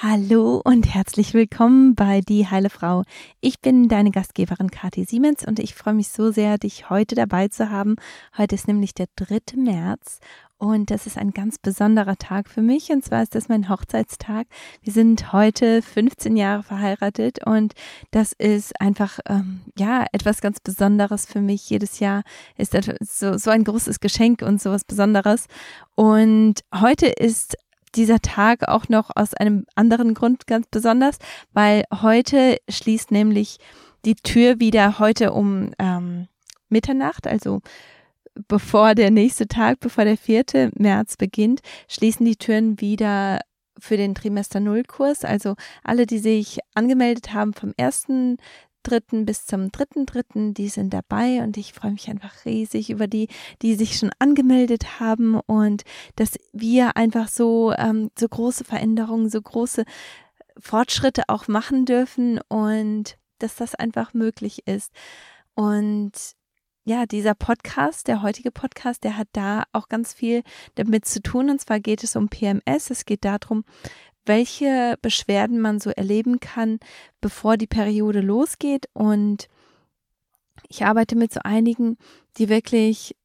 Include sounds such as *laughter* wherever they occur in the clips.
Hallo und herzlich willkommen bei Die Heile Frau. Ich bin deine Gastgeberin Kathi Siemens und ich freue mich so sehr, dich heute dabei zu haben. Heute ist nämlich der 3. März und das ist ein ganz besonderer Tag für mich und zwar ist das mein Hochzeitstag. Wir sind heute 15 Jahre verheiratet und das ist einfach ähm, ja etwas ganz Besonderes für mich. Jedes Jahr ist das so, so ein großes Geschenk und sowas Besonderes. Und heute ist dieser Tag auch noch aus einem anderen Grund ganz besonders, weil heute schließt nämlich die Tür wieder heute um ähm, Mitternacht, also bevor der nächste Tag, bevor der 4. März beginnt, schließen die Türen wieder für den Trimester Null Kurs. Also alle, die sich angemeldet haben vom ersten dritten bis zum dritten dritten, die sind dabei und ich freue mich einfach riesig über die, die sich schon angemeldet haben und dass wir einfach so, ähm, so große Veränderungen, so große Fortschritte auch machen dürfen und dass das einfach möglich ist. Und ja, dieser Podcast, der heutige Podcast, der hat da auch ganz viel damit zu tun. Und zwar geht es um PMS. Es geht darum, welche Beschwerden man so erleben kann, bevor die Periode losgeht. Und ich arbeite mit so einigen, die wirklich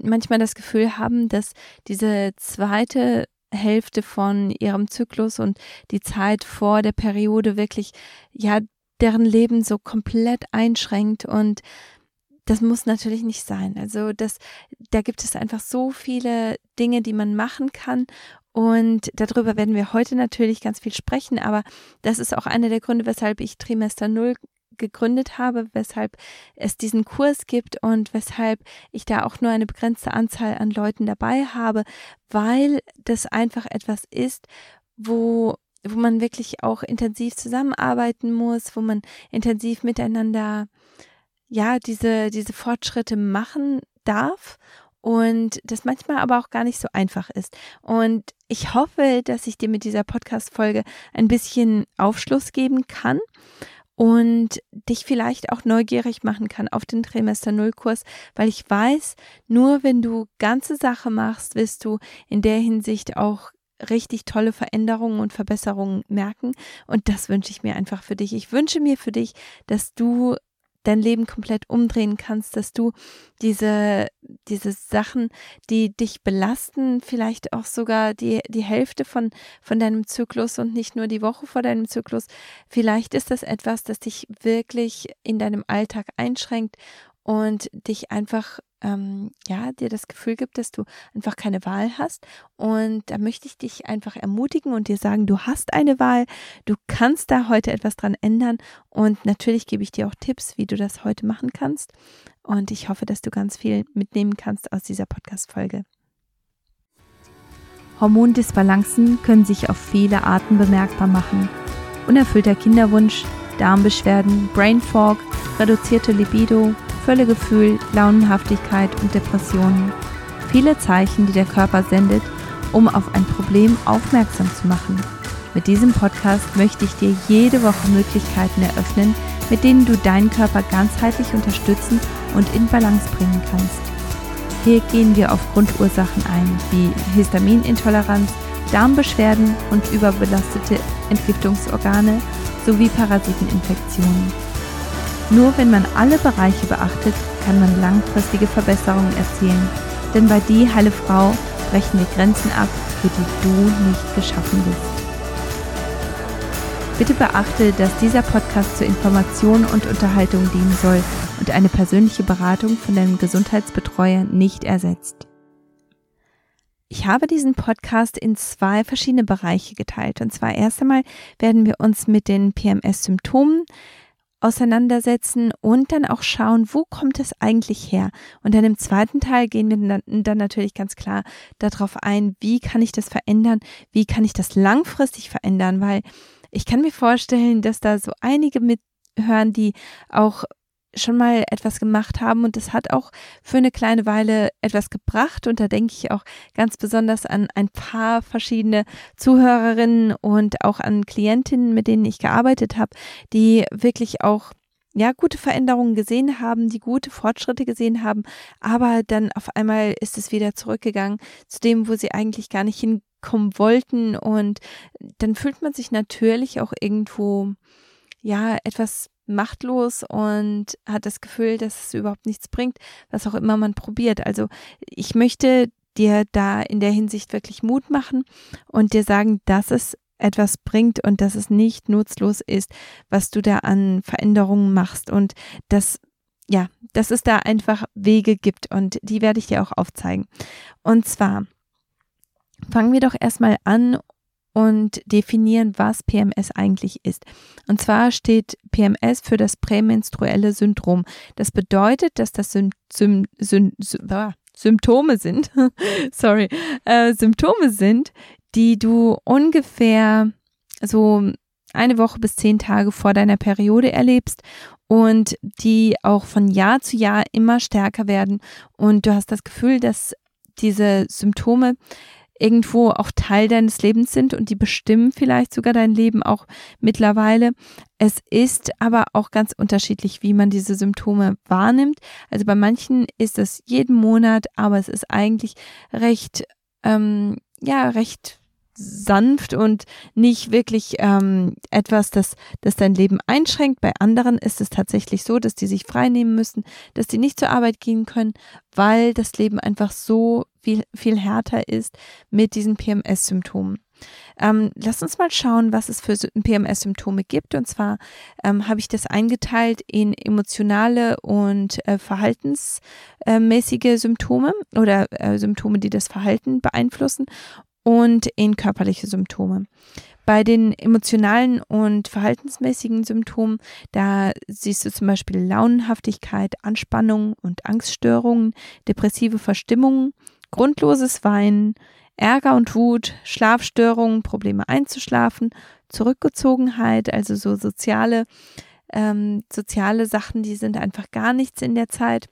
manchmal das Gefühl haben, dass diese zweite Hälfte von ihrem Zyklus und die Zeit vor der Periode wirklich, ja, deren Leben so komplett einschränkt und das muss natürlich nicht sein. Also das, da gibt es einfach so viele Dinge, die man machen kann und darüber werden wir heute natürlich ganz viel sprechen, aber das ist auch einer der Gründe, weshalb ich Trimester Null gegründet habe, weshalb es diesen Kurs gibt und weshalb ich da auch nur eine begrenzte Anzahl an Leuten dabei habe, weil das einfach etwas ist, wo wo man wirklich auch intensiv zusammenarbeiten muss, wo man intensiv miteinander ja diese diese Fortschritte machen darf und das manchmal aber auch gar nicht so einfach ist. Und ich hoffe, dass ich dir mit dieser Podcast-Folge ein bisschen Aufschluss geben kann und dich vielleicht auch neugierig machen kann auf den Trimester Null Kurs, weil ich weiß, nur wenn du ganze Sache machst, wirst du in der Hinsicht auch richtig tolle Veränderungen und Verbesserungen merken. Und das wünsche ich mir einfach für dich. Ich wünsche mir für dich, dass du dein Leben komplett umdrehen kannst, dass du diese, diese Sachen, die dich belasten, vielleicht auch sogar die, die Hälfte von, von deinem Zyklus und nicht nur die Woche vor deinem Zyklus, vielleicht ist das etwas, das dich wirklich in deinem Alltag einschränkt und dich einfach ähm, ja, dir das Gefühl gibt, dass du einfach keine Wahl hast. Und da möchte ich dich einfach ermutigen und dir sagen, du hast eine Wahl, du kannst da heute etwas dran ändern. Und natürlich gebe ich dir auch Tipps, wie du das heute machen kannst. Und ich hoffe, dass du ganz viel mitnehmen kannst aus dieser Podcast-Folge. Hormondisbalancen können sich auf viele Arten bemerkbar machen. Unerfüllter Kinderwunsch, Darmbeschwerden, Brain Fog, reduzierte Libido, Völlegefühl, Launenhaftigkeit und Depressionen. Viele Zeichen, die der Körper sendet, um auf ein Problem aufmerksam zu machen. Mit diesem Podcast möchte ich dir jede Woche Möglichkeiten eröffnen, mit denen du deinen Körper ganzheitlich unterstützen und in Balance bringen kannst. Hier gehen wir auf Grundursachen ein, wie Histaminintoleranz, Darmbeschwerden und überbelastete Entgiftungsorgane sowie Parasiteninfektionen. Nur wenn man alle Bereiche beachtet, kann man langfristige Verbesserungen erzielen. Denn bei Die Heile Frau brechen wir Grenzen ab, für die du nicht geschaffen bist. Bitte beachte, dass dieser Podcast zur Information und Unterhaltung dienen soll und eine persönliche Beratung von deinem Gesundheitsbetreuer nicht ersetzt. Ich habe diesen Podcast in zwei verschiedene Bereiche geteilt. Und zwar erst einmal werden wir uns mit den PMS-Symptomen auseinandersetzen und dann auch schauen, wo kommt es eigentlich her? Und dann im zweiten Teil gehen wir dann, natürlich ganz klar darauf ein, wie kann ich das verändern? Wie kann ich das langfristig verändern? Weil ich kann mir vorstellen, dass da so einige mithören, die auch schon mal etwas gemacht haben. Und es hat auch für eine kleine Weile etwas gebracht. Und da denke ich auch ganz besonders an ein paar verschiedene Zuhörerinnen und auch an Klientinnen, mit denen ich gearbeitet habe, die wirklich auch ja, gute Veränderungen gesehen haben, die gute Fortschritte gesehen haben, aber dann auf einmal ist es wieder zurückgegangen zu dem, wo sie eigentlich gar nicht hin wegkommen wollten. Und dann fühlt man sich natürlich auch irgendwo ja etwas machtlos und hat das Gefühl, dass es überhaupt nichts bringt, was auch immer man probiert. Also ich möchte dir da in der Hinsicht wirklich Mut machen und dir sagen, dass es etwas bringt und dass es nicht nutzlos ist, was du da an Veränderungen machst und dass ja, dass es da einfach Wege gibt und die werde ich dir auch aufzeigen. Und zwar fangen wir doch erstmal an und definieren, was PMS eigentlich ist. Und zwar steht PMS für das prämenstruelle Syndrom. Das bedeutet, dass das Sym Sym Sym ah, Symptome sind, *laughs* sorry, äh, Symptome sind, die du ungefähr so eine Woche bis zehn Tage vor deiner Periode erlebst und die auch von Jahr zu Jahr immer stärker werden und du hast das Gefühl, dass diese Symptome irgendwo auch Teil deines Lebens sind und die bestimmen vielleicht sogar dein Leben auch mittlerweile. Es ist aber auch ganz unterschiedlich, wie man diese Symptome wahrnimmt. Also bei manchen ist es jeden Monat, aber es ist eigentlich recht, ähm, ja, recht sanft und nicht wirklich ähm, etwas, das, das dein Leben einschränkt. Bei anderen ist es tatsächlich so, dass die sich frei nehmen müssen, dass die nicht zur Arbeit gehen können, weil das Leben einfach so viel, viel härter ist mit diesen PMS-Symptomen. Ähm, lass uns mal schauen, was es für PMS-Symptome gibt. Und zwar ähm, habe ich das eingeteilt in emotionale und äh, verhaltensmäßige Symptome oder äh, Symptome, die das Verhalten beeinflussen und in körperliche Symptome. Bei den emotionalen und verhaltensmäßigen Symptomen, da siehst du zum Beispiel Launenhaftigkeit, Anspannung und Angststörungen, depressive Verstimmungen, grundloses Weinen, Ärger und Wut, Schlafstörungen, Probleme einzuschlafen, Zurückgezogenheit, also so soziale, ähm, soziale Sachen, die sind einfach gar nichts in der Zeit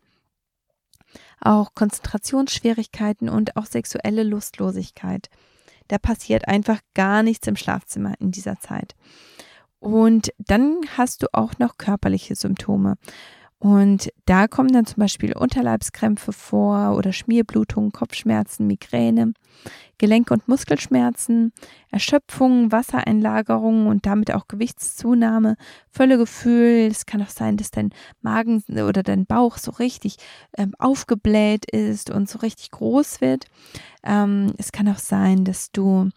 auch Konzentrationsschwierigkeiten und auch sexuelle Lustlosigkeit. Da passiert einfach gar nichts im Schlafzimmer in dieser Zeit. Und dann hast du auch noch körperliche Symptome. Und da kommen dann zum Beispiel Unterleibskrämpfe vor oder Schmierblutungen, Kopfschmerzen, Migräne, Gelenk- und Muskelschmerzen, Erschöpfung, Wassereinlagerungen und damit auch Gewichtszunahme, Völlegefühl. Es kann auch sein, dass dein Magen oder dein Bauch so richtig ähm, aufgebläht ist und so richtig groß wird. Ähm, es kann auch sein, dass du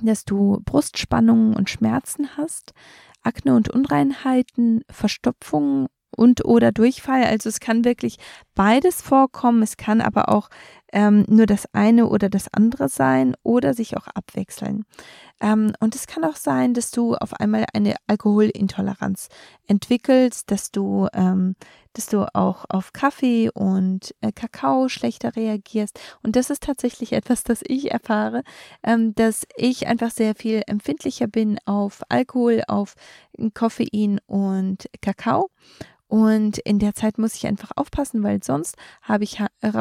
dass du Brustspannungen und Schmerzen hast, Akne und Unreinheiten, Verstopfungen und oder Durchfall. Also es kann wirklich beides vorkommen. Es kann aber auch ähm, nur das eine oder das andere sein oder sich auch abwechseln. Ähm, und es kann auch sein, dass du auf einmal eine Alkoholintoleranz entwickelst, dass du, ähm, dass du auch auf Kaffee und äh, Kakao schlechter reagierst. Und das ist tatsächlich etwas, das ich erfahre, ähm, dass ich einfach sehr viel empfindlicher bin auf Alkohol, auf Koffein und Kakao. Und in der Zeit muss ich einfach aufpassen, weil sonst habe ich äh,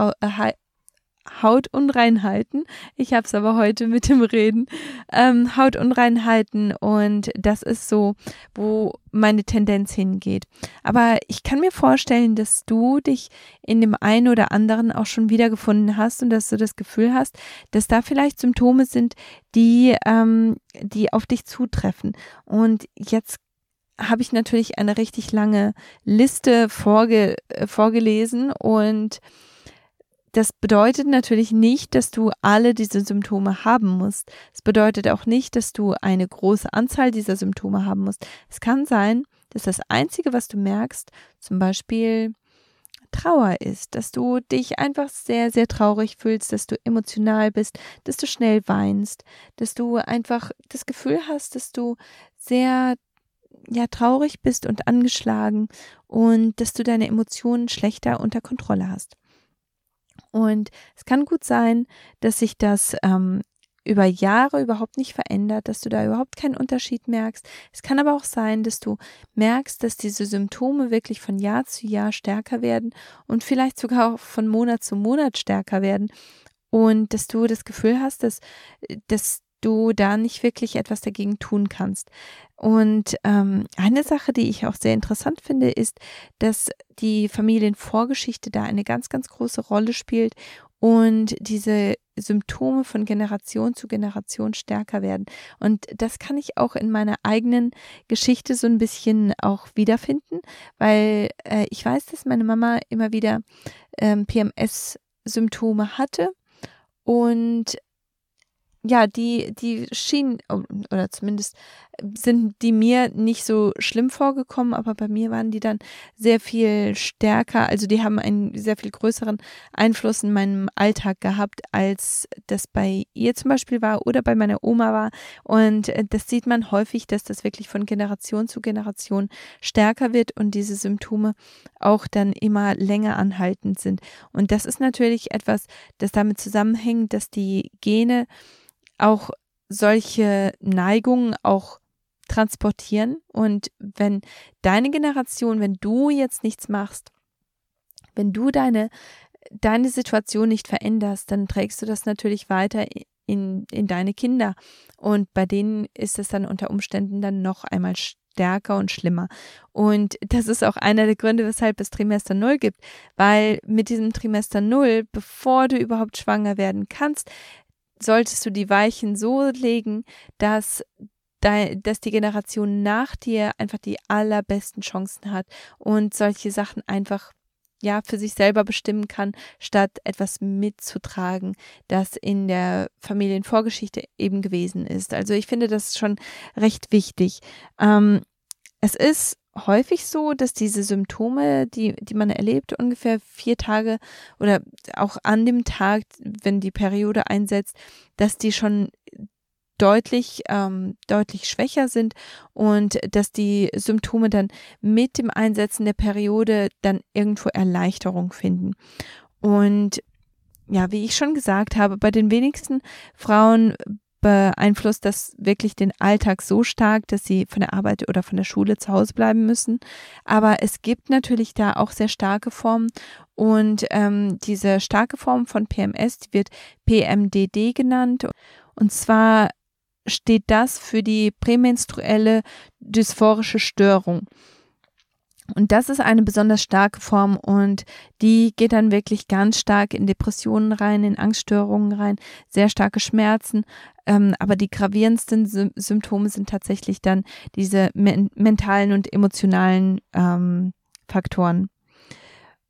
Hautunreinheiten. Ich habe es aber heute mit dem Reden. Ähm, Hautunreinheiten und das ist so, wo meine Tendenz hingeht. Aber ich kann mir vorstellen, dass du dich in dem einen oder anderen auch schon wiedergefunden hast und dass du das Gefühl hast, dass da vielleicht Symptome sind, die, ähm, die auf dich zutreffen. Und jetzt habe ich natürlich eine richtig lange Liste vorge äh, vorgelesen und das bedeutet natürlich nicht, dass du alle diese Symptome haben musst. Es bedeutet auch nicht, dass du eine große Anzahl dieser Symptome haben musst. Es kann sein, dass das Einzige, was du merkst, zum Beispiel Trauer ist, dass du dich einfach sehr, sehr traurig fühlst, dass du emotional bist, dass du schnell weinst, dass du einfach das Gefühl hast, dass du sehr ja traurig bist und angeschlagen und dass du deine Emotionen schlechter unter Kontrolle hast. Und es kann gut sein, dass sich das ähm, über Jahre überhaupt nicht verändert, dass du da überhaupt keinen Unterschied merkst. Es kann aber auch sein, dass du merkst, dass diese Symptome wirklich von Jahr zu Jahr stärker werden und vielleicht sogar auch von Monat zu Monat stärker werden und dass du das Gefühl hast, dass, dass du da nicht wirklich etwas dagegen tun kannst. Und ähm, eine Sache, die ich auch sehr interessant finde, ist, dass die Familienvorgeschichte da eine ganz, ganz große Rolle spielt und diese Symptome von Generation zu Generation stärker werden. Und das kann ich auch in meiner eigenen Geschichte so ein bisschen auch wiederfinden, weil äh, ich weiß, dass meine Mama immer wieder ähm, PMS-Symptome hatte und ja, die, die schienen, oh, oder zumindest sind die mir nicht so schlimm vorgekommen, aber bei mir waren die dann sehr viel stärker. Also die haben einen sehr viel größeren Einfluss in meinem Alltag gehabt, als das bei ihr zum Beispiel war oder bei meiner Oma war. Und äh, das sieht man häufig, dass das wirklich von Generation zu Generation stärker wird und diese Symptome auch dann immer länger anhaltend sind. Und das ist natürlich etwas, das damit zusammenhängt, dass die Gene auch solche Neigungen auch transportieren. Und wenn deine Generation, wenn du jetzt nichts machst, wenn du deine, deine Situation nicht veränderst, dann trägst du das natürlich weiter in, in deine Kinder. Und bei denen ist es dann unter Umständen dann noch einmal stärker und schlimmer. Und das ist auch einer der Gründe, weshalb es Trimester Null gibt, weil mit diesem Trimester Null, bevor du überhaupt schwanger werden kannst, solltest du die Weichen so legen, dass dass die Generation nach dir einfach die allerbesten Chancen hat und solche Sachen einfach ja für sich selber bestimmen kann, statt etwas mitzutragen, das in der Familienvorgeschichte eben gewesen ist. Also ich finde das schon recht wichtig. Ähm, es ist häufig so, dass diese Symptome, die, die man erlebt, ungefähr vier Tage oder auch an dem Tag, wenn die Periode einsetzt, dass die schon deutlich, ähm, deutlich schwächer sind und dass die Symptome dann mit dem Einsetzen der Periode dann irgendwo Erleichterung finden. Und ja, wie ich schon gesagt habe, bei den wenigsten Frauen beeinflusst das wirklich den Alltag so stark, dass sie von der Arbeit oder von der Schule zu Hause bleiben müssen. Aber es gibt natürlich da auch sehr starke Formen und ähm, diese starke Form von PMS, die wird PMDD genannt. Und zwar steht das für die prämenstruelle dysphorische Störung. Und das ist eine besonders starke Form und die geht dann wirklich ganz stark in Depressionen rein, in Angststörungen rein, sehr starke Schmerzen. Ähm, aber die gravierendsten Sy Symptome sind tatsächlich dann diese men mentalen und emotionalen ähm, Faktoren.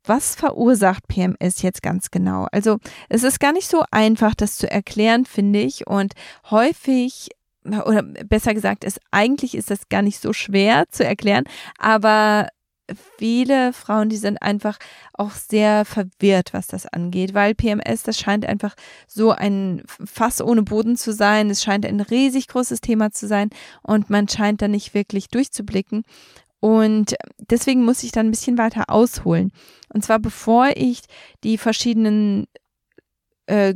Was verursacht PMS jetzt ganz genau? Also es ist gar nicht so einfach, das zu erklären, finde ich. Und häufig oder besser gesagt, es eigentlich ist das gar nicht so schwer zu erklären, aber viele Frauen, die sind einfach auch sehr verwirrt, was das angeht, weil PMS, das scheint einfach so ein Fass ohne Boden zu sein. Es scheint ein riesig großes Thema zu sein und man scheint da nicht wirklich durchzublicken. Und deswegen muss ich dann ein bisschen weiter ausholen. Und zwar bevor ich die verschiedenen äh,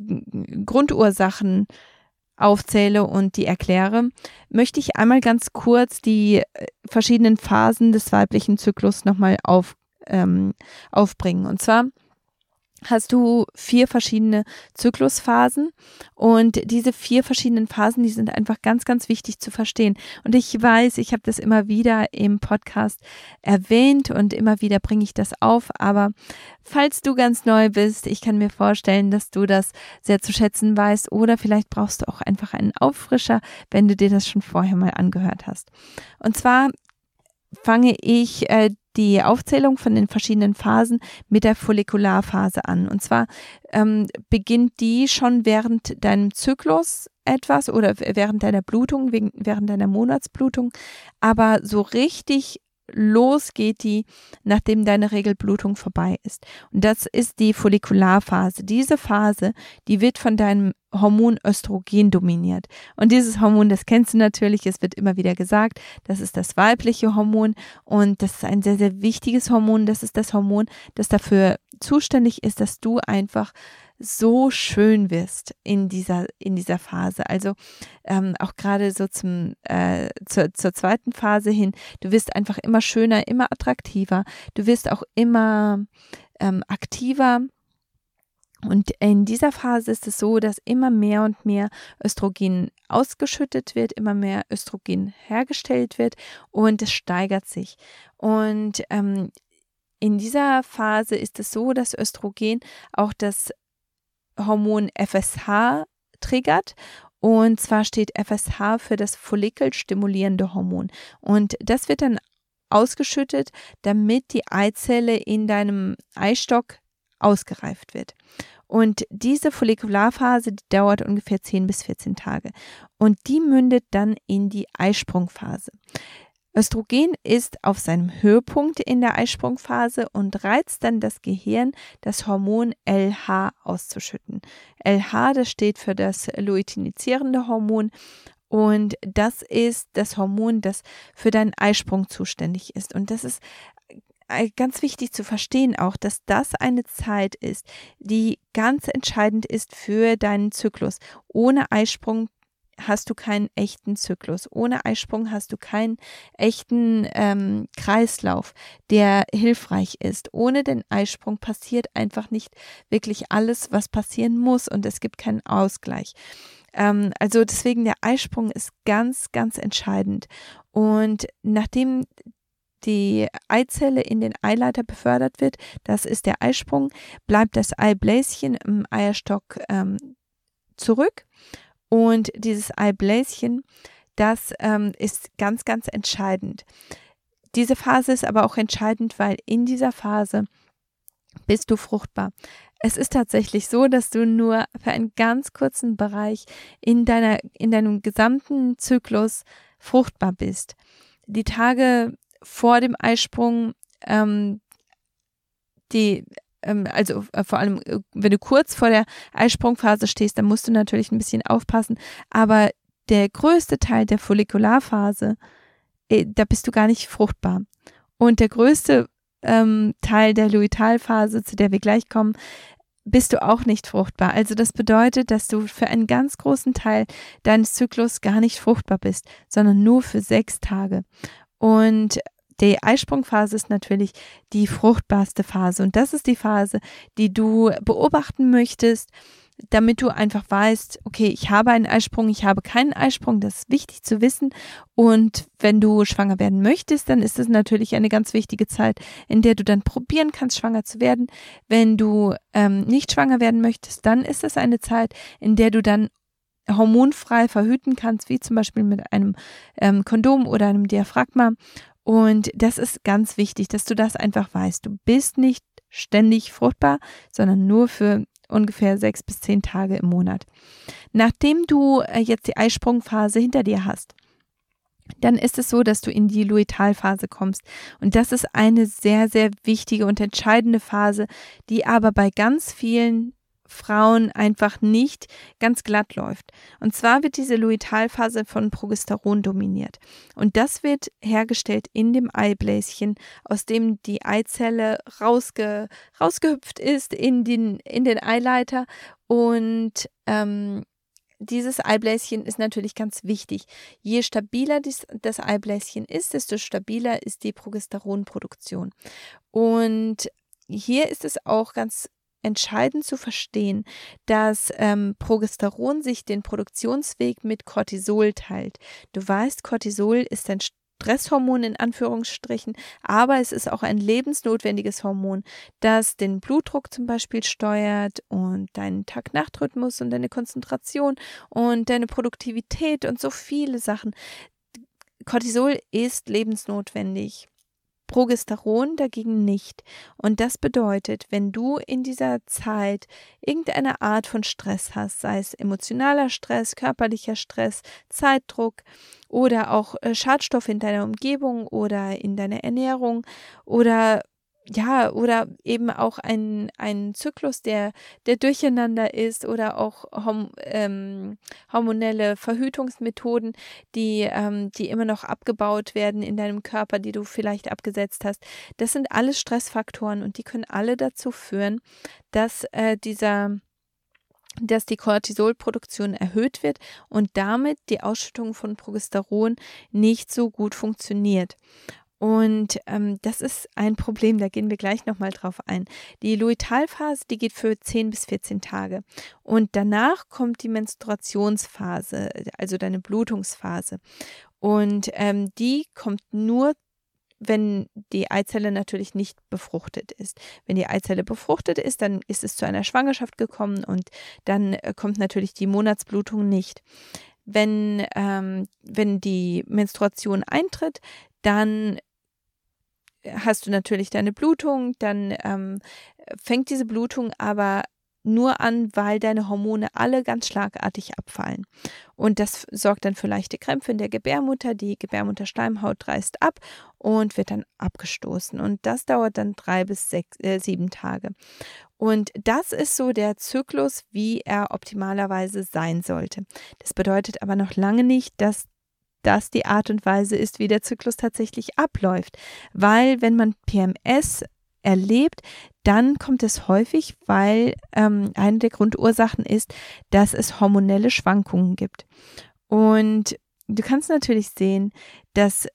Grundursachen aufzähle und die erkläre, möchte ich einmal ganz kurz die äh, verschiedenen Phasen des weiblichen Zyklus nochmal auf, ähm, aufbringen. Und zwar hast du vier verschiedene Zyklusphasen und diese vier verschiedenen Phasen, die sind einfach ganz, ganz wichtig zu verstehen. Und ich weiß, ich habe das immer wieder im Podcast erwähnt und immer wieder bringe ich das auf, aber falls du ganz neu bist, ich kann mir vorstellen, dass du das sehr zu schätzen weißt oder vielleicht brauchst du auch einfach einen Auffrischer, wenn du dir das schon vorher mal angehört hast. Und zwar fange ich äh, die Aufzählung von den verschiedenen Phasen mit der Follikularphase an. Und zwar ähm, beginnt die schon während deinem Zyklus etwas oder während deiner Blutung, während deiner Monatsblutung, aber so richtig los geht die, nachdem deine Regelblutung vorbei ist. Und das ist die Follikularphase. Diese Phase, die wird von deinem Hormon Östrogen dominiert. Und dieses Hormon, das kennst du natürlich, es wird immer wieder gesagt, das ist das weibliche Hormon und das ist ein sehr, sehr wichtiges Hormon. Das ist das Hormon, das dafür zuständig ist, dass du einfach so schön wirst in dieser, in dieser Phase. Also ähm, auch gerade so zum, äh, zur, zur zweiten Phase hin, du wirst einfach immer schöner, immer attraktiver, du wirst auch immer ähm, aktiver. Und in dieser Phase ist es so, dass immer mehr und mehr Östrogen ausgeschüttet wird, immer mehr Östrogen hergestellt wird und es steigert sich. Und ähm, in dieser Phase ist es so, dass Östrogen auch das Hormon FSH triggert. Und zwar steht FSH für das follikelstimulierende Hormon. Und das wird dann ausgeschüttet, damit die Eizelle in deinem Eistock ausgereift wird. Und diese Follikularphase die dauert ungefähr 10 bis 14 Tage. Und die mündet dann in die Eisprungphase. Östrogen ist auf seinem Höhepunkt in der Eisprungphase und reizt dann das Gehirn, das Hormon LH auszuschütten. LH, das steht für das luteinizierende Hormon und das ist das Hormon, das für deinen Eisprung zuständig ist. Und das ist äh, ganz wichtig zu verstehen auch, dass das eine Zeit ist, die ganz entscheidend ist für deinen Zyklus. Ohne Eisprung hast du keinen echten Zyklus. Ohne Eisprung hast du keinen echten ähm, Kreislauf, der hilfreich ist. Ohne den Eisprung passiert einfach nicht wirklich alles, was passieren muss und es gibt keinen Ausgleich. Ähm, also deswegen der Eisprung ist ganz, ganz entscheidend. Und nachdem die Eizelle in den Eileiter befördert wird, das ist der Eisprung, bleibt das Eibläschen im Eierstock ähm, zurück und dieses Eibläschen, das ähm, ist ganz, ganz entscheidend. Diese Phase ist aber auch entscheidend, weil in dieser Phase bist du fruchtbar. Es ist tatsächlich so, dass du nur für einen ganz kurzen Bereich in deiner, in deinem gesamten Zyklus fruchtbar bist. Die Tage vor dem Eisprung, ähm, die also äh, vor allem, äh, wenn du kurz vor der Eisprungphase stehst, dann musst du natürlich ein bisschen aufpassen. Aber der größte Teil der Follikularphase, äh, da bist du gar nicht fruchtbar. Und der größte ähm, Teil der Luitalphase, zu der wir gleich kommen, bist du auch nicht fruchtbar. Also das bedeutet, dass du für einen ganz großen Teil deines Zyklus gar nicht fruchtbar bist, sondern nur für sechs Tage. Und die Eisprungphase ist natürlich die fruchtbarste Phase und das ist die Phase, die du beobachten möchtest, damit du einfach weißt, okay, ich habe einen Eisprung, ich habe keinen Eisprung, das ist wichtig zu wissen. Und wenn du schwanger werden möchtest, dann ist es natürlich eine ganz wichtige Zeit, in der du dann probieren kannst, schwanger zu werden. Wenn du ähm, nicht schwanger werden möchtest, dann ist es eine Zeit, in der du dann hormonfrei verhüten kannst, wie zum Beispiel mit einem ähm, Kondom oder einem Diaphragma. Und das ist ganz wichtig, dass du das einfach weißt. Du bist nicht ständig fruchtbar, sondern nur für ungefähr sechs bis zehn Tage im Monat. Nachdem du äh, jetzt die Eisprungphase hinter dir hast, dann ist es so, dass du in die Luitalphase kommst. Und das ist eine sehr, sehr wichtige und entscheidende Phase, die aber bei ganz vielen Frauen einfach nicht ganz glatt läuft. Und zwar wird diese Luitalphase von Progesteron dominiert. Und das wird hergestellt in dem Eibläschen, aus dem die Eizelle rausge, rausgehüpft ist in den, in den Eileiter. Und ähm, dieses Eibläschen ist natürlich ganz wichtig. Je stabiler dies, das Eibläschen ist, desto stabiler ist die Progesteronproduktion. Und hier ist es auch ganz entscheidend zu verstehen, dass ähm, Progesteron sich den Produktionsweg mit Cortisol teilt. Du weißt, Cortisol ist ein Stresshormon in Anführungsstrichen, aber es ist auch ein lebensnotwendiges Hormon, das den Blutdruck zum Beispiel steuert und deinen Tag-Nacht-Rhythmus und deine Konzentration und deine Produktivität und so viele Sachen. Cortisol ist lebensnotwendig. Progesteron dagegen nicht. Und das bedeutet, wenn du in dieser Zeit irgendeine Art von Stress hast, sei es emotionaler Stress, körperlicher Stress, Zeitdruck oder auch äh, Schadstoffe in deiner Umgebung oder in deiner Ernährung oder ja, oder eben auch ein, ein Zyklus, der, der durcheinander ist oder auch horm, ähm, hormonelle Verhütungsmethoden, die, ähm, die immer noch abgebaut werden in deinem Körper, die du vielleicht abgesetzt hast. Das sind alles Stressfaktoren und die können alle dazu führen, dass äh, dieser dass die Cortisolproduktion erhöht wird und damit die Ausschüttung von Progesteron nicht so gut funktioniert. Und ähm, das ist ein Problem, da gehen wir gleich nochmal drauf ein. Die Luitalphase, die geht für 10 bis 14 Tage. Und danach kommt die Menstruationsphase, also deine Blutungsphase. Und ähm, die kommt nur wenn die Eizelle natürlich nicht befruchtet ist. Wenn die Eizelle befruchtet ist, dann ist es zu einer Schwangerschaft gekommen und dann äh, kommt natürlich die Monatsblutung nicht. Wenn, ähm, wenn die Menstruation eintritt, dann hast du natürlich deine Blutung, dann ähm, fängt diese Blutung aber nur an, weil deine Hormone alle ganz schlagartig abfallen. Und das sorgt dann für leichte Krämpfe in der Gebärmutter. Die Gebärmutterschleimhaut reißt ab und wird dann abgestoßen. Und das dauert dann drei bis sechs, äh, sieben Tage. Und das ist so der Zyklus, wie er optimalerweise sein sollte. Das bedeutet aber noch lange nicht, dass das die Art und Weise ist, wie der Zyklus tatsächlich abläuft. Weil wenn man PMS erlebt, dann kommt es häufig, weil ähm, eine der Grundursachen ist, dass es hormonelle Schwankungen gibt. Und du kannst natürlich sehen, dass,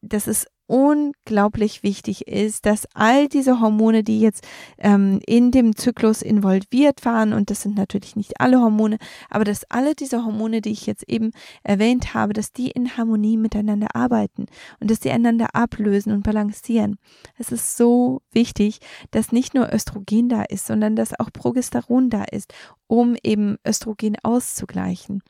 dass es unglaublich wichtig ist, dass all diese Hormone, die jetzt ähm, in dem Zyklus involviert waren, und das sind natürlich nicht alle Hormone, aber dass alle diese Hormone, die ich jetzt eben erwähnt habe, dass die in Harmonie miteinander arbeiten und dass sie einander ablösen und balancieren. Es ist so wichtig, dass nicht nur Östrogen da ist, sondern dass auch Progesteron da ist, um eben Östrogen auszugleichen.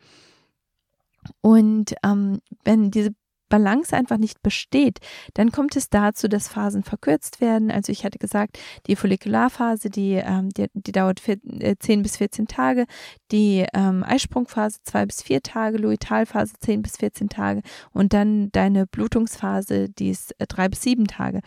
Und ähm, wenn diese Balance einfach nicht besteht, dann kommt es dazu, dass Phasen verkürzt werden. Also ich hatte gesagt, die Follikularphase, die, ähm, die, die, dauert vier, äh, 10 bis 14 Tage, die ähm, Eisprungphase 2 bis 4 Tage, Luitalphase 10 bis 14 Tage und dann deine Blutungsphase, die ist äh, 3 bis 7 Tage.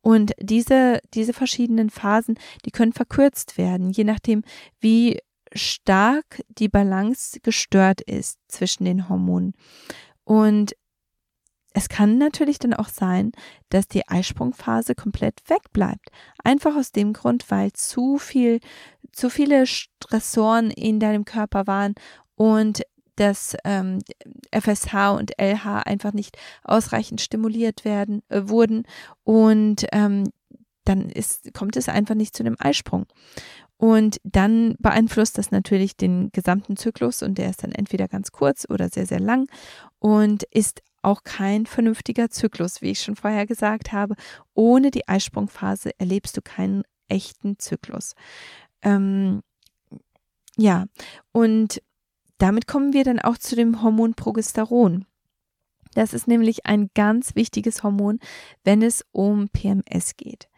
Und diese, diese verschiedenen Phasen, die können verkürzt werden, je nachdem, wie stark die Balance gestört ist zwischen den Hormonen. Und es kann natürlich dann auch sein, dass die Eisprungphase komplett wegbleibt. Einfach aus dem Grund, weil zu viel, zu viele Stressoren in deinem Körper waren und dass ähm, FSH und LH einfach nicht ausreichend stimuliert werden äh, wurden und ähm, dann ist, kommt es einfach nicht zu dem Eisprung. Und dann beeinflusst das natürlich den gesamten Zyklus und der ist dann entweder ganz kurz oder sehr, sehr lang und ist auch kein vernünftiger Zyklus, wie ich schon vorher gesagt habe. Ohne die Eisprungphase erlebst du keinen echten Zyklus. Ähm, ja, und damit kommen wir dann auch zu dem Hormon Progesteron. Das ist nämlich ein ganz wichtiges Hormon, wenn es um PMS geht.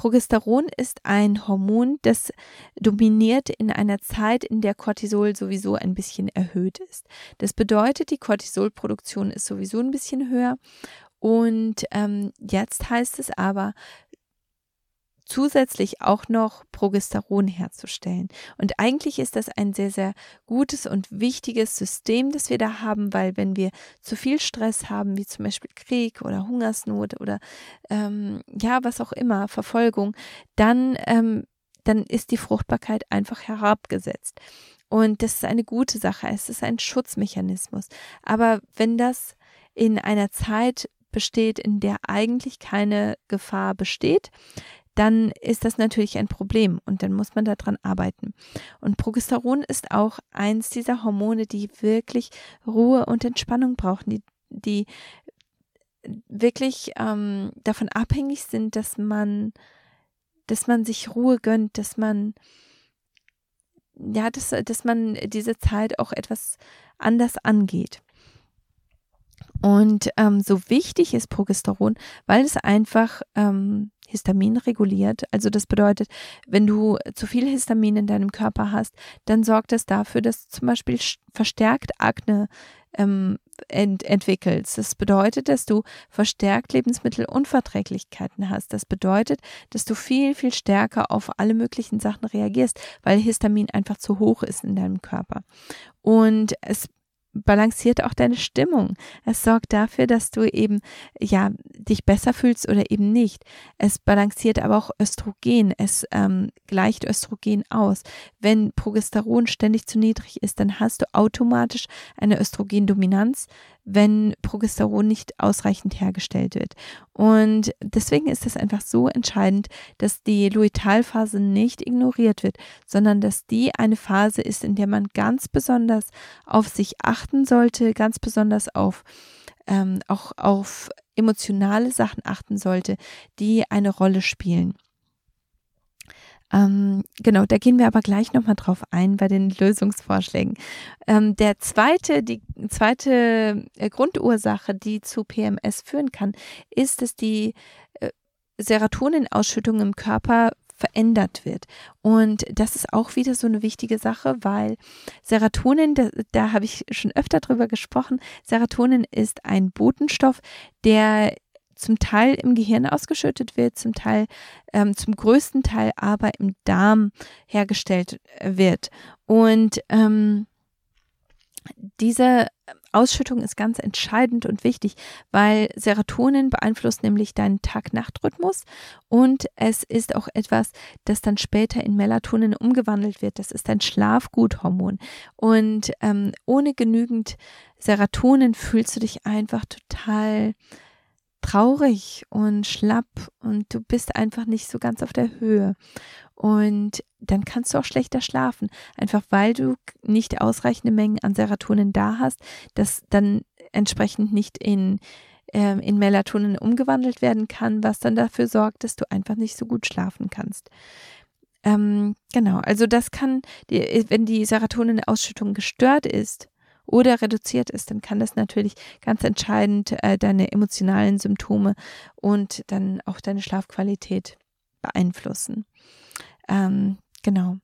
Progesteron ist ein Hormon, das dominiert in einer Zeit, in der Cortisol sowieso ein bisschen erhöht ist. Das bedeutet, die Cortisolproduktion ist sowieso ein bisschen höher. Und ähm, jetzt heißt es aber, zusätzlich auch noch Progesteron herzustellen. Und eigentlich ist das ein sehr, sehr gutes und wichtiges System, das wir da haben, weil wenn wir zu viel Stress haben, wie zum Beispiel Krieg oder Hungersnot oder ähm, ja, was auch immer, Verfolgung, dann, ähm, dann ist die Fruchtbarkeit einfach herabgesetzt. Und das ist eine gute Sache, es ist ein Schutzmechanismus. Aber wenn das in einer Zeit besteht, in der eigentlich keine Gefahr besteht, dann ist das natürlich ein Problem und dann muss man daran arbeiten. Und Progesteron ist auch eins dieser Hormone, die wirklich Ruhe und Entspannung brauchen, die, die wirklich ähm, davon abhängig sind, dass man, dass man sich Ruhe gönnt, dass man ja, dass, dass man diese Zeit auch etwas anders angeht. Und ähm, so wichtig ist Progesteron, weil es einfach ähm, Histamin reguliert. Also das bedeutet, wenn du zu viel Histamin in deinem Körper hast, dann sorgt das dafür, dass du zum Beispiel verstärkt Akne ähm, ent entwickelst. Das bedeutet, dass du verstärkt Lebensmittelunverträglichkeiten hast. Das bedeutet, dass du viel, viel stärker auf alle möglichen Sachen reagierst, weil Histamin einfach zu hoch ist in deinem Körper. Und es balanciert auch deine Stimmung. Es sorgt dafür, dass du eben ja dich besser fühlst oder eben nicht. Es balanciert aber auch Östrogen. Es ähm, gleicht Östrogen aus. Wenn Progesteron ständig zu niedrig ist, dann hast du automatisch eine Östrogendominanz, wenn Progesteron nicht ausreichend hergestellt wird. Und deswegen ist es einfach so entscheidend, dass die Luitalphase nicht ignoriert wird, sondern dass die eine Phase ist, in der man ganz besonders auf sich achten sollte, ganz besonders auf ähm, auch auf emotionale Sachen achten sollte, die eine Rolle spielen. Ähm, genau, da gehen wir aber gleich nochmal drauf ein bei den Lösungsvorschlägen. Ähm, der zweite, die zweite äh, Grundursache, die zu PMS führen kann, ist, dass die äh, Serotoninausschüttung im Körper verändert wird. Und das ist auch wieder so eine wichtige Sache, weil Serotonin, da, da habe ich schon öfter drüber gesprochen, Serotonin ist ein Botenstoff, der zum Teil im Gehirn ausgeschüttet wird, zum Teil, ähm, zum größten Teil aber im Darm hergestellt äh, wird. Und ähm, diese Ausschüttung ist ganz entscheidend und wichtig, weil Serotonin beeinflusst nämlich deinen Tag-Nacht-Rhythmus und es ist auch etwas, das dann später in Melatonin umgewandelt wird. Das ist ein Schlafguthormon. Und ähm, ohne genügend Serotonin fühlst du dich einfach total traurig und schlapp und du bist einfach nicht so ganz auf der Höhe. Und dann kannst du auch schlechter schlafen, einfach weil du nicht ausreichende Mengen an Serotonin da hast, das dann entsprechend nicht in, äh, in Melatonin umgewandelt werden kann, was dann dafür sorgt, dass du einfach nicht so gut schlafen kannst. Ähm, genau, also das kann, wenn die Serotonin-Ausschüttung gestört ist, oder reduziert ist, dann kann das natürlich ganz entscheidend äh, deine emotionalen Symptome und dann auch deine Schlafqualität beeinflussen. Ähm, genau.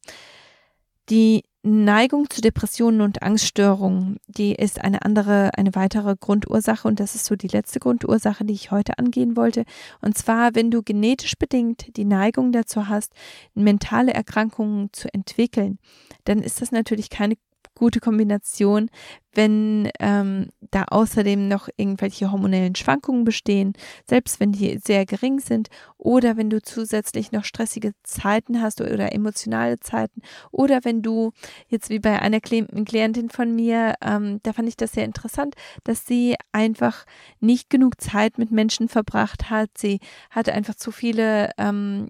Die Neigung zu Depressionen und Angststörungen, die ist eine andere, eine weitere Grundursache und das ist so die letzte Grundursache, die ich heute angehen wollte. Und zwar, wenn du genetisch bedingt die Neigung dazu hast, mentale Erkrankungen zu entwickeln, dann ist das natürlich keine gute Kombination, wenn ähm, da außerdem noch irgendwelche hormonellen Schwankungen bestehen, selbst wenn die sehr gering sind, oder wenn du zusätzlich noch stressige Zeiten hast oder emotionale Zeiten, oder wenn du jetzt wie bei einer Klientin von mir, ähm, da fand ich das sehr interessant, dass sie einfach nicht genug Zeit mit Menschen verbracht hat. Sie hatte einfach zu viele ähm,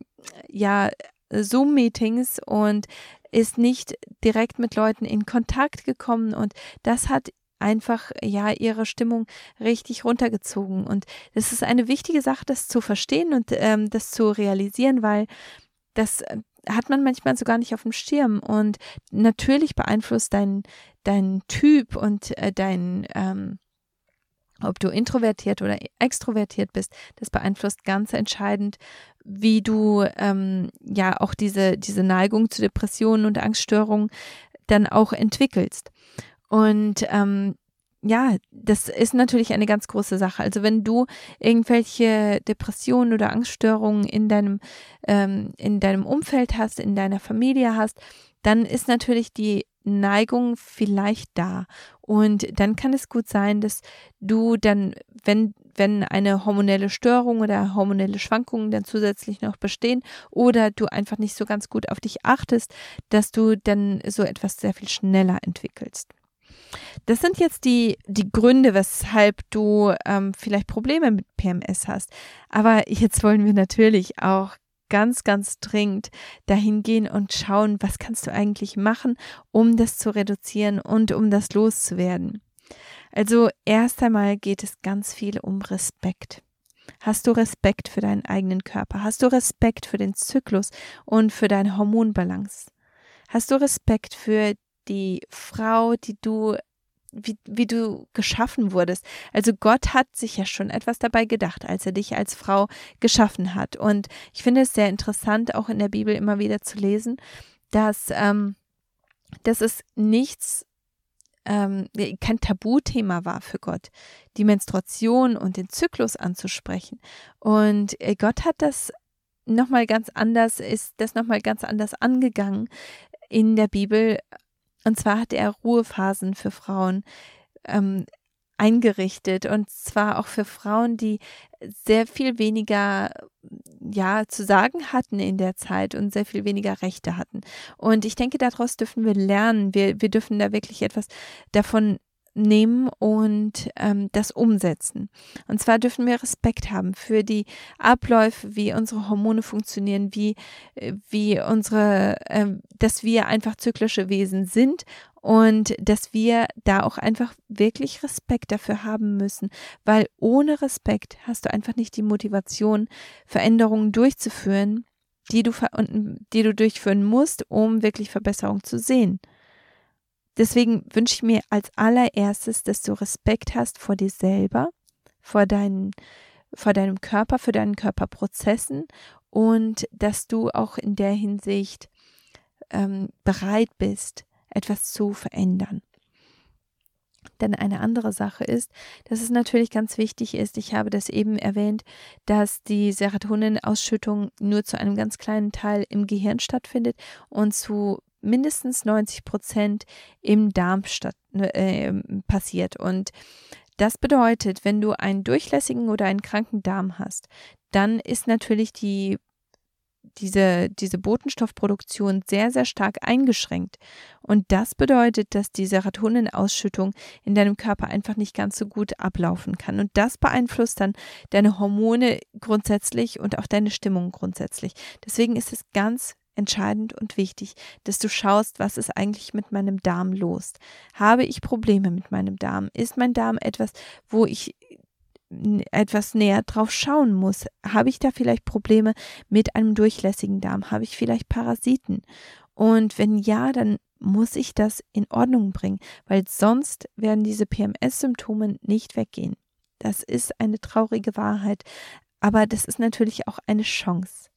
ja Zoom-Meetings und ist nicht direkt mit Leuten in Kontakt gekommen und das hat einfach ja ihre Stimmung richtig runtergezogen. Und das ist eine wichtige Sache, das zu verstehen und ähm, das zu realisieren, weil das äh, hat man manchmal so gar nicht auf dem Schirm. Und natürlich beeinflusst dein dein Typ und äh, dein ähm, ob du introvertiert oder extrovertiert bist, das beeinflusst ganz entscheidend, wie du ähm, ja auch diese, diese Neigung zu Depressionen und Angststörungen dann auch entwickelst. Und ähm, ja, das ist natürlich eine ganz große Sache. Also wenn du irgendwelche Depressionen oder Angststörungen in deinem, ähm, in deinem Umfeld hast, in deiner Familie hast, dann ist natürlich die Neigung vielleicht da. Und dann kann es gut sein, dass du dann, wenn, wenn eine hormonelle Störung oder hormonelle Schwankungen dann zusätzlich noch bestehen oder du einfach nicht so ganz gut auf dich achtest, dass du dann so etwas sehr viel schneller entwickelst. Das sind jetzt die, die Gründe, weshalb du ähm, vielleicht Probleme mit PMS hast. Aber jetzt wollen wir natürlich auch ganz, ganz dringend dahin gehen und schauen, was kannst du eigentlich machen, um das zu reduzieren und um das loszuwerden. Also erst einmal geht es ganz viel um Respekt. Hast du Respekt für deinen eigenen Körper? Hast du Respekt für den Zyklus und für deine Hormonbalance? Hast du Respekt für die Frau, die du wie, wie du geschaffen wurdest. Also Gott hat sich ja schon etwas dabei gedacht, als er dich als Frau geschaffen hat. Und ich finde es sehr interessant, auch in der Bibel immer wieder zu lesen, dass, ähm, dass es nichts, ähm, kein Tabuthema war für Gott, die Menstruation und den Zyklus anzusprechen. Und äh, Gott hat das nochmal ganz anders, ist das nochmal ganz anders angegangen in der Bibel und zwar hat er Ruhephasen für Frauen ähm, eingerichtet und zwar auch für Frauen, die sehr viel weniger ja zu sagen hatten in der Zeit und sehr viel weniger Rechte hatten. Und ich denke, daraus dürfen wir lernen. Wir, wir dürfen da wirklich etwas davon nehmen und ähm, das umsetzen. Und zwar dürfen wir Respekt haben für die Abläufe, wie unsere Hormone funktionieren, wie, äh, wie unsere, äh, dass wir einfach zyklische Wesen sind Und dass wir da auch einfach wirklich Respekt dafür haben müssen, weil ohne Respekt hast du einfach nicht die Motivation, Veränderungen durchzuführen, die du, die du durchführen musst, um wirklich Verbesserung zu sehen. Deswegen wünsche ich mir als allererstes, dass du Respekt hast vor dir selber, vor, deinen, vor deinem Körper, für deinen Körperprozessen und dass du auch in der Hinsicht ähm, bereit bist, etwas zu verändern. Denn eine andere Sache ist, dass es natürlich ganz wichtig ist, ich habe das eben erwähnt, dass die Serotoninausschüttung nur zu einem ganz kleinen Teil im Gehirn stattfindet und zu mindestens 90 Prozent im Darm statt, äh, passiert. Und das bedeutet, wenn du einen durchlässigen oder einen kranken Darm hast, dann ist natürlich die diese, diese Botenstoffproduktion sehr, sehr stark eingeschränkt. Und das bedeutet, dass die Serotoninausschüttung in deinem Körper einfach nicht ganz so gut ablaufen kann. Und das beeinflusst dann deine Hormone grundsätzlich und auch deine Stimmung grundsätzlich. Deswegen ist es ganz entscheidend und wichtig, dass du schaust, was ist eigentlich mit meinem Darm los? Habe ich Probleme mit meinem Darm? Ist mein Darm etwas, wo ich etwas näher drauf schauen muss. Habe ich da vielleicht Probleme mit einem durchlässigen Darm? Habe ich vielleicht Parasiten? Und wenn ja, dann muss ich das in Ordnung bringen, weil sonst werden diese PMS-Symptome nicht weggehen. Das ist eine traurige Wahrheit, aber das ist natürlich auch eine Chance,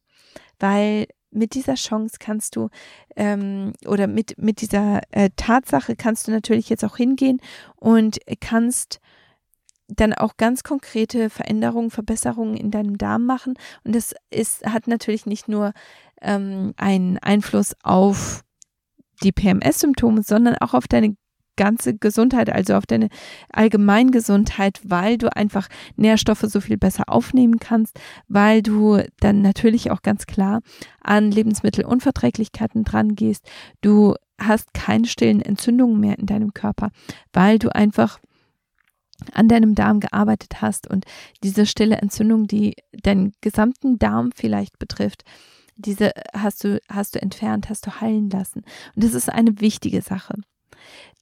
weil mit dieser Chance kannst du ähm, oder mit, mit dieser äh, Tatsache kannst du natürlich jetzt auch hingehen und kannst dann auch ganz konkrete Veränderungen, Verbesserungen in deinem Darm machen. Und das ist, hat natürlich nicht nur ähm, einen Einfluss auf die PMS-Symptome, sondern auch auf deine ganze Gesundheit, also auf deine Allgemeingesundheit, weil du einfach Nährstoffe so viel besser aufnehmen kannst, weil du dann natürlich auch ganz klar an Lebensmittelunverträglichkeiten dran gehst. Du hast keine stillen Entzündungen mehr in deinem Körper, weil du einfach an deinem Darm gearbeitet hast und diese stille Entzündung, die deinen gesamten Darm vielleicht betrifft, diese hast du, hast du entfernt, hast du heilen lassen. Und das ist eine wichtige Sache.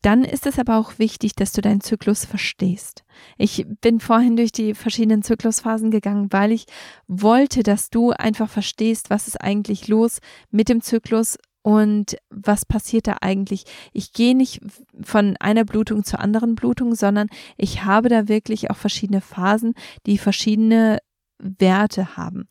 Dann ist es aber auch wichtig, dass du deinen Zyklus verstehst. Ich bin vorhin durch die verschiedenen Zyklusphasen gegangen, weil ich wollte, dass du einfach verstehst, was ist eigentlich los mit dem Zyklus, und was passiert da eigentlich? Ich gehe nicht von einer Blutung zur anderen Blutung, sondern ich habe da wirklich auch verschiedene Phasen, die verschiedene Werte haben.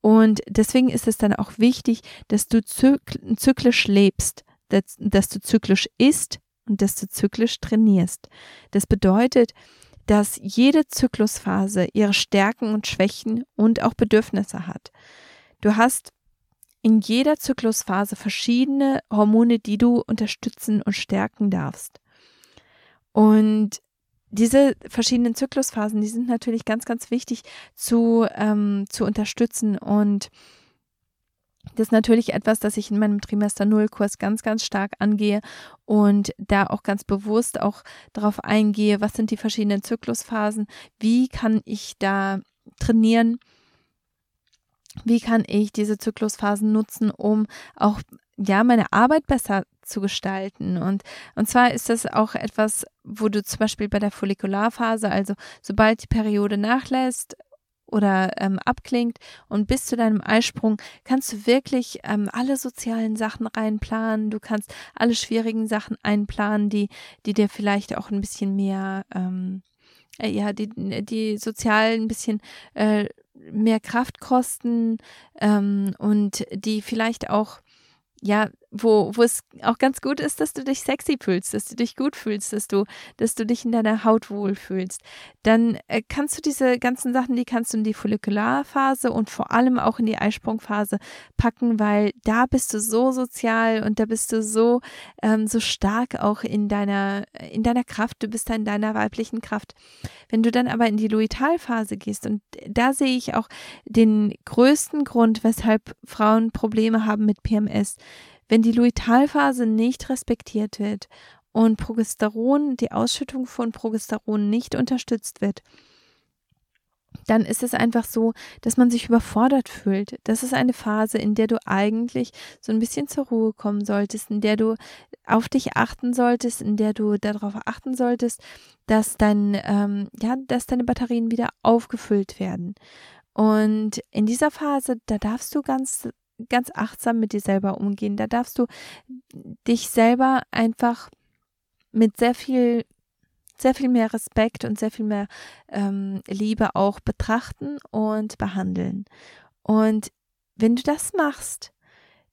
Und deswegen ist es dann auch wichtig, dass du zyklisch lebst, dass, dass du zyklisch isst und du zyklisch trainierst. Das bedeutet, dass jede Zyklusphase ihre Stärken und Schwächen und auch Bedürfnisse hat. Du hast in jeder Zyklusphase verschiedene Hormone, die du unterstützen und stärken darfst. Und diese verschiedenen Zyklusphasen, die sind natürlich ganz, ganz wichtig zu, ähm, zu unterstützen. Und das ist natürlich etwas, das ich in meinem Trimester Null Kurs ganz, ganz stark angehe und da auch ganz bewusst auch darauf eingehe, was sind die verschiedenen Zyklusphasen, wie kann ich da trainieren, wie kann ich diese Zyklusphasen nutzen, um auch ja meine Arbeit besser zu gestalten. Und, und zwar ist das auch etwas, wo du zum Beispiel bei der Follikularphase, also sobald die Periode nachlässt, oder ähm, abklingt und bis zu deinem Eisprung kannst du wirklich ähm, alle sozialen Sachen reinplanen. Du kannst alle schwierigen Sachen einplanen, die, die dir vielleicht auch ein bisschen mehr, ähm, äh, ja, die, die sozial ein bisschen äh, mehr Kraft kosten ähm, und die vielleicht auch ja, wo, wo es auch ganz gut ist, dass du dich sexy fühlst, dass du dich gut fühlst, dass du, dass du dich in deiner Haut wohlfühlst, dann äh, kannst du diese ganzen Sachen, die kannst du in die Follikularphase und vor allem auch in die Eisprungphase packen, weil da bist du so sozial und da bist du so, ähm, so stark auch in deiner, in deiner Kraft, du bist da in deiner weiblichen Kraft. Wenn du dann aber in die Luitalphase gehst und da sehe ich auch den größten Grund, weshalb Frauen Probleme haben mit PMS, wenn die Luitalphase nicht respektiert wird und Progesteron, die Ausschüttung von Progesteron nicht unterstützt wird, dann ist es einfach so, dass man sich überfordert fühlt. Das ist eine Phase, in der du eigentlich so ein bisschen zur Ruhe kommen solltest, in der du auf dich achten solltest, in der du darauf achten solltest, dass dein, ähm, ja, dass deine Batterien wieder aufgefüllt werden. Und in dieser Phase, da darfst du ganz, ganz achtsam mit dir selber umgehen. Da darfst du dich selber einfach mit sehr viel sehr viel mehr Respekt und sehr viel mehr ähm, Liebe auch betrachten und behandeln. Und wenn du das machst,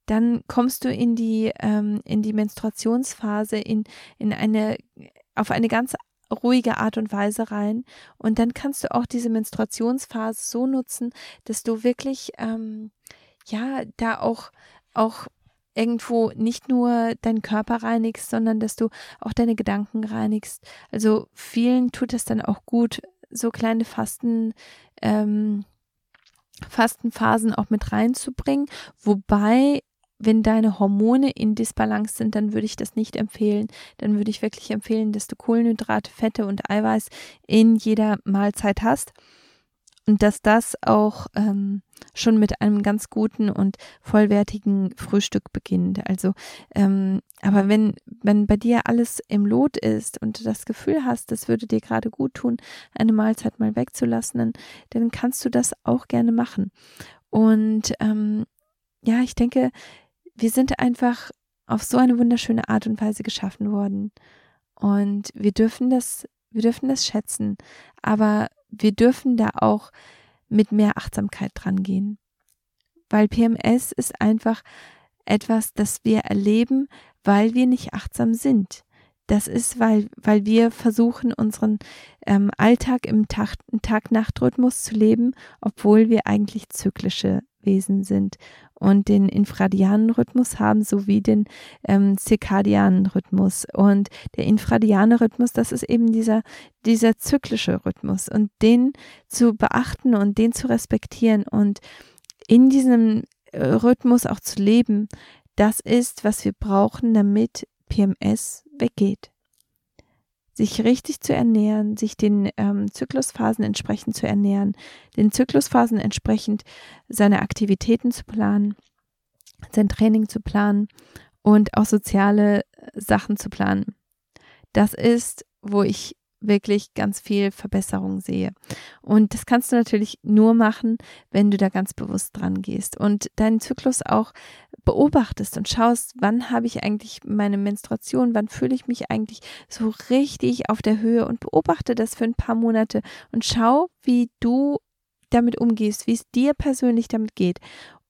dann kommst du in die, ähm, in die Menstruationsphase, in, in eine, auf eine ganz ruhige Art und Weise rein. Und dann kannst du auch diese Menstruationsphase so nutzen, dass du wirklich, ähm, ja, da auch, auch irgendwo nicht nur deinen Körper reinigst, sondern dass du auch deine Gedanken reinigst. Also vielen tut es dann auch gut, so kleine Fasten, ähm, Fastenphasen auch mit reinzubringen. Wobei, wenn deine Hormone in Disbalance sind, dann würde ich das nicht empfehlen. Dann würde ich wirklich empfehlen, dass du Kohlenhydrate, Fette und Eiweiß in jeder Mahlzeit hast und dass das auch ähm, schon mit einem ganz guten und vollwertigen Frühstück beginnt. Also, ähm, aber wenn, wenn bei dir alles im Lot ist und du das Gefühl hast, das würde dir gerade gut tun, eine Mahlzeit mal wegzulassen, dann, dann kannst du das auch gerne machen. Und ähm, ja, ich denke, wir sind einfach auf so eine wunderschöne Art und Weise geschaffen worden. Und wir dürfen das, wir dürfen das schätzen. Aber wir dürfen da auch mit mehr Achtsamkeit dran gehen. Weil PMS ist einfach etwas, das wir erleben, weil wir nicht achtsam sind. Das ist, weil, weil wir versuchen, unseren ähm, Alltag im Tag-Nacht-Rhythmus zu leben, obwohl wir eigentlich zyklische Wesen sind und den infradianen Rhythmus haben sowie den ähm, zirkadianen Rhythmus. Und der infradiane Rhythmus, das ist eben dieser, dieser zyklische Rhythmus und den zu beachten und den zu respektieren und in diesem äh, Rhythmus auch zu leben, das ist, was wir brauchen, damit PMS weggeht sich richtig zu ernähren, sich den ähm, Zyklusphasen entsprechend zu ernähren, den Zyklusphasen entsprechend seine Aktivitäten zu planen, sein Training zu planen und auch soziale Sachen zu planen. Das ist, wo ich wirklich ganz viel Verbesserung sehe. Und das kannst du natürlich nur machen, wenn du da ganz bewusst dran gehst und deinen Zyklus auch beobachtest und schaust, wann habe ich eigentlich meine Menstruation, wann fühle ich mich eigentlich so richtig auf der Höhe und beobachte das für ein paar Monate und schau, wie du damit umgehst, wie es dir persönlich damit geht.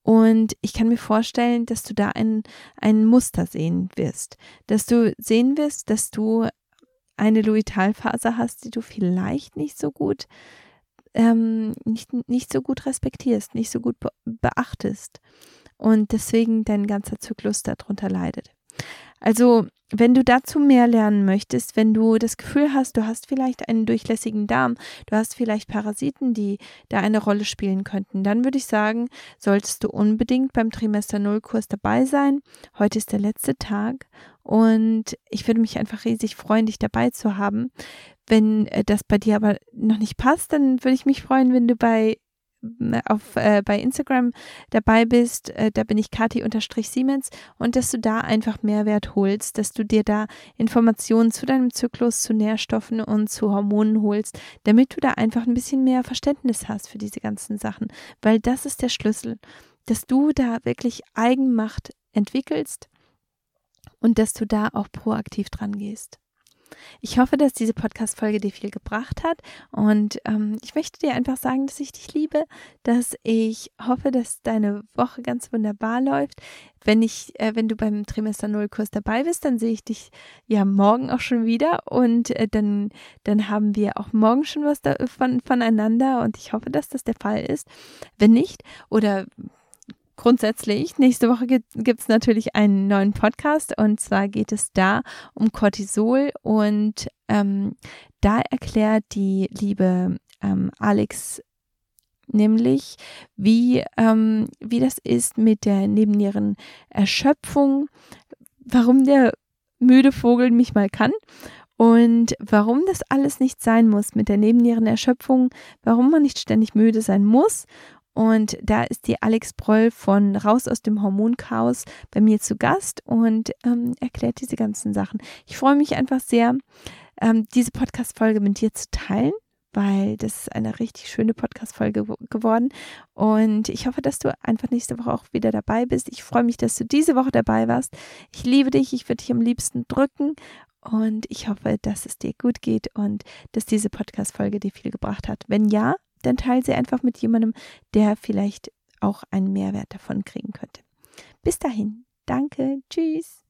Und ich kann mir vorstellen, dass du da ein, ein Muster sehen wirst, dass du sehen wirst, dass du eine Luitalphase hast, die du vielleicht nicht so gut ähm, nicht, nicht so gut respektierst, nicht so gut be beachtest und deswegen dein ganzer Zyklus darunter leidet. Also, wenn du dazu mehr lernen möchtest, wenn du das Gefühl hast, du hast vielleicht einen durchlässigen Darm, du hast vielleicht Parasiten, die da eine Rolle spielen könnten, dann würde ich sagen, solltest du unbedingt beim Trimester Null Kurs dabei sein. Heute ist der letzte Tag und ich würde mich einfach riesig freuen, dich dabei zu haben. Wenn äh, das bei dir aber noch nicht passt, dann würde ich mich freuen, wenn du bei auf, äh, bei Instagram dabei bist, äh, da bin ich Kati-Siemens und dass du da einfach Mehrwert holst, dass du dir da Informationen zu deinem Zyklus, zu Nährstoffen und zu Hormonen holst, damit du da einfach ein bisschen mehr Verständnis hast für diese ganzen Sachen, weil das ist der Schlüssel, dass du da wirklich Eigenmacht entwickelst und dass du da auch proaktiv dran gehst. Ich hoffe, dass diese Podcast-Folge dir viel gebracht hat und ähm, ich möchte dir einfach sagen, dass ich dich liebe, dass ich hoffe, dass deine Woche ganz wunderbar läuft. Wenn ich, äh, wenn du beim Trimester Null Kurs dabei bist, dann sehe ich dich ja morgen auch schon wieder und äh, dann, dann haben wir auch morgen schon was da, von, voneinander und ich hoffe, dass das der Fall ist. Wenn nicht oder grundsätzlich, nächste Woche gibt es natürlich einen neuen Podcast und zwar geht es da um Cortisol und ähm, da erklärt die liebe ähm, Alex nämlich, wie, ähm, wie das ist mit der nebennieren Erschöpfung, warum der müde Vogel mich mal kann und warum das alles nicht sein muss mit der Nebennierenerschöpfung, warum man nicht ständig müde sein muss. Und da ist die Alex Broll von Raus aus dem Hormonchaos bei mir zu Gast und ähm, erklärt diese ganzen Sachen. Ich freue mich einfach sehr, ähm, diese Podcast-Folge mit dir zu teilen weil das ist eine richtig schöne Podcast-Folge geworden. Und ich hoffe, dass du einfach nächste Woche auch wieder dabei bist. Ich freue mich, dass du diese Woche dabei warst. Ich liebe dich. Ich würde dich am liebsten drücken. Und ich hoffe, dass es dir gut geht und dass diese Podcast-Folge dir viel gebracht hat. Wenn ja, dann teile sie einfach mit jemandem, der vielleicht auch einen Mehrwert davon kriegen könnte. Bis dahin. Danke. Tschüss.